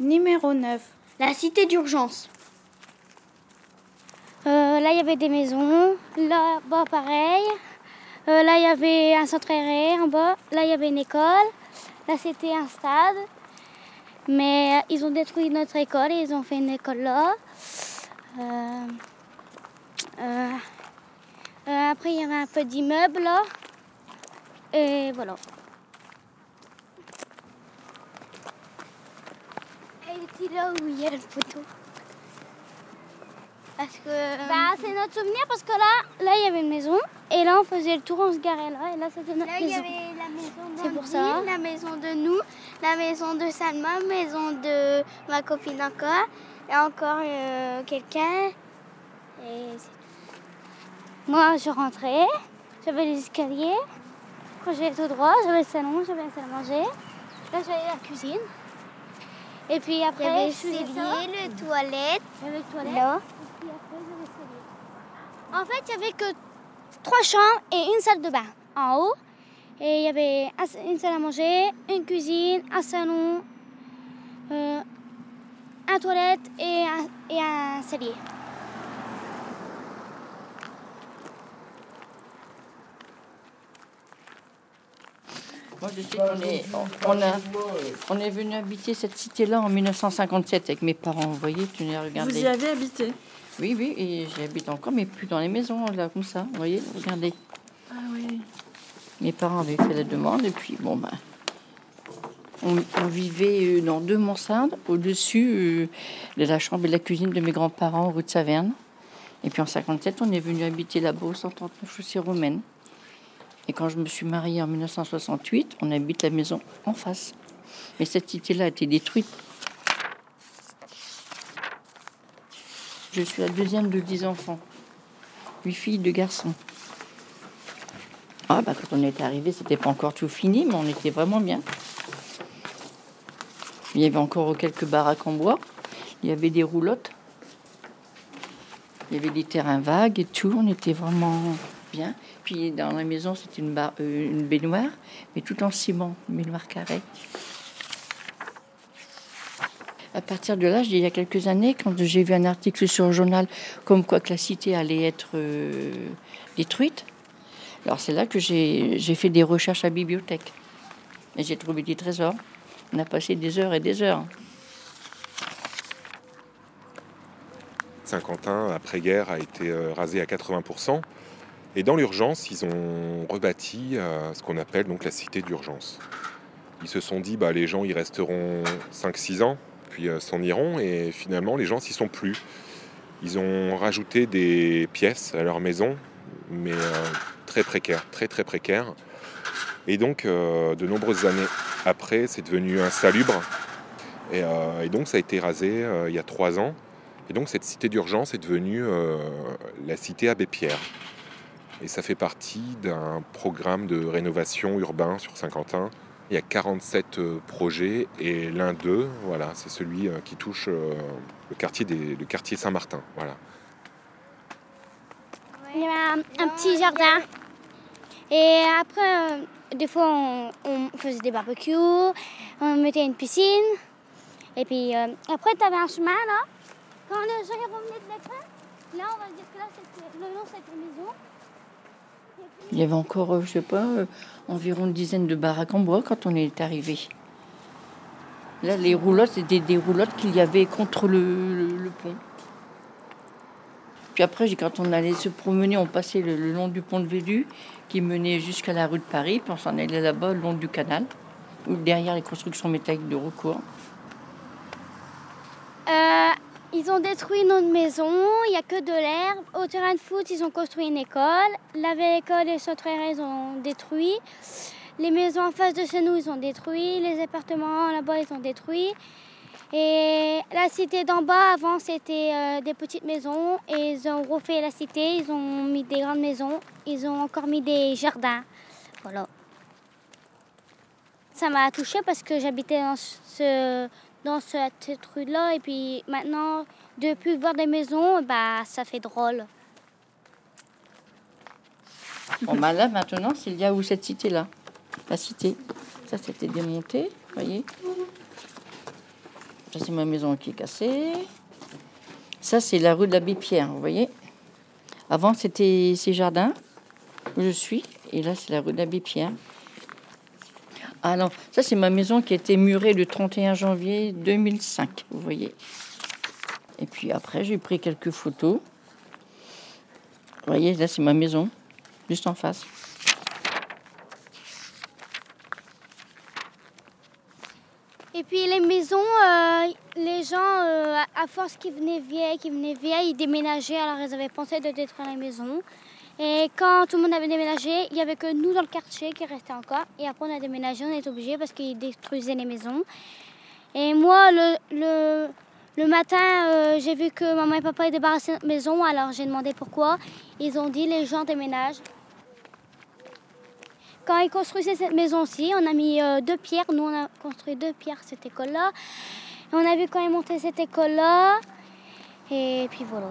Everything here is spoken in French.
Numéro 9. La cité d'urgence. Euh, là, il y avait des maisons. Là-bas, pareil. Euh, là, il y avait un centre aéré en bas. Là, il y avait une école. Là, c'était un stade. Mais euh, ils ont détruit notre école et ils ont fait une école là. après, il y avait un peu d'immeubles là. Et voilà. Était là où il y a le photo. Parce que. Bah, c'est notre souvenir parce que là, là, il y avait une maison. Et là, on faisait le tour, on se garait là. Et là, c'était notre là, maison. il y avait la maison C'est pour ça. La maison de nous, la maison de Salma, maison de ma copine encore. Et encore euh, quelqu'un. Et. Moi, je rentrais. J'avais les escaliers. Quand j'allais tout droit, j'avais le salon, j'avais la salle à manger. Là, j'avais la cuisine. Et puis après, il y avait le cellier, le toilette. J'avais le toilette. Là. Et puis après, le cellier. En fait, il n'y avait que trois chambres et une salle de bain en haut. Et il y avait un- une salle à manger, une cuisine, un salon, euh, un toilette et un, et un cellier. Moi, je sais qu'on est, on, on a, on est venu habiter cette cité-là en 1957 avec mes parents. Vous voyez, tu n'as regardé. Vous y avez habité Oui, oui, et j'y habite encore, mais plus dans les maisons, là, comme ça. Vous voyez, regardez. Ah oui. Mes parents avaient fait la demande, et puis, bon, ben. On, on vivait euh, dans deux mansardes, au-dessus euh, de la chambre et de la cuisine de mes grands-parents, rue de Saverne. Et puis en 57, on est venu habiter là-bas au 139 chaussée romaine. Et quand je me suis mariée en 1968, on habite la maison en face. Mais cette cité-là a été détruite. Je suis la deuxième de dix enfants. Huit filles, deux garçons. Ah, bah, quand on est arrivé, c'était pas encore tout fini, mais on était vraiment bien. Il y avait encore quelques baraques en bois. Il y avait des roulottes. Il y avait des terrains vagues et tout. On était vraiment bien. Puis dans la maison, c'était euh, une baignoire, mais tout en ciment, une baignoire carrée. À partir de là, il y a quelques années, quand j'ai vu un article sur le journal comme quoi que la cité allait être euh, détruite, alors c'est là que j'ai j'ai fait des recherches à la bibliothèque. Et j'ai trouvé des trésors. On a passé des heures et des heures. Saint-Quentin, après-guerre, a été euh, rasé à 80%. Et dans l'urgence, ils ont rebâti euh, ce qu'on appelle donc la cité d'urgence. Ils se sont dit, bah, les gens y resteront 5-6 ans, puis euh, s'en iront, et finalement, les gens s'y sont plus. Ils ont rajouté des pièces à leur maison, mais euh, très précaires, très très précaires. Et donc, de nombreuses années après, c'est devenu insalubre. Et, donc, ça a été rasé il y a trois ans. Et donc cette cité d'urgence est devenue la cité Abbé Pierre. Et ça fait partie d'un programme de rénovation urbain sur Saint-Quentin. Il y a 47 euh, projets et l'un d'eux, voilà, c'est celui euh, qui touche euh, le quartier, des, le quartier Saint-Martin. Voilà. Il y avait un, petit jardin. Et après, des fois, on, on faisait des barbecues, on mettait une piscine. Et puis après, tu avais un chemin là. Quand ils revenaient de l'école, là, on va dire que là, le long, c'était maison. Il y avait encore, euh, je sais pas, euh, environ une dizaine de baraques en bois quand on est arrivé. Là, les roulottes, c'était des roulottes qu'il y avait contre le, pont. Puis après, quand on allait se promener, on passait le, long du pont de Vélu qui menait jusqu'à la rue de Paris, puis on s'en allait là-bas, le long du canal, derrière les constructions métalliques de recours. Euh, ils ont détruit notre maison, il n'y a que de l'herbe. Au terrain de foot, ils ont construit une école. La vieille école et aéré, ils ont détruit. Les maisons en face de chez nous, ils ont détruit. Les appartements là-bas, ils ont détruit. Et la cité d'en bas, avant, c'était euh, des petites maisons. Et ils ont refait la cité, ils ont mis des grandes maisons. Ils ont encore mis des jardins. Voilà. Ça m'a touchée parce que j'habitais dans ce, dans cette rue-là. Et puis maintenant, de plus voir des maisons, bah, ça fait drôle. Bon, bah là, maintenant, c'est où cette cité-là, la cité. Ça, c'était démonté, vous voyez. Ça, c'est ma maison qui est cassée. Ça, c'est la rue de l'abbé Pierre, vous voyez. Avant, c'était ces jardins où je suis. Et là, c'est la rue de l'abbé Pierre. Ah ça, c'est ma maison qui a été murée le 31 janvier 2005, vous voyez. Et puis après, j'ai pris quelques photos. Vous voyez, là, c'est ma maison, juste en face. Et puis les maisons, euh, les gens, euh, à force qu'ils venaient vieilles, qu'ils venaient vieilles, ils déménageaient, alors ils avaient pensé de détruire les maisons. Et quand tout le monde avait déménagé, il n'y avait que nous dans le quartier qui restait encore. Et après on a déménagé, on est obligé parce qu'ils détruisaient les maisons. Et moi, le, le, le matin, euh, j'ai vu que maman et papa débarrassé notre maison, alors j'ai demandé pourquoi. Ils ont dit les gens déménagent. Quand ils construisaient cette maison-ci, on a mis euh, deux pierres. Nous, on a construit deux pierres cette école-là. Et on a vu quand ils montaient cette école-là. Et puis voilà.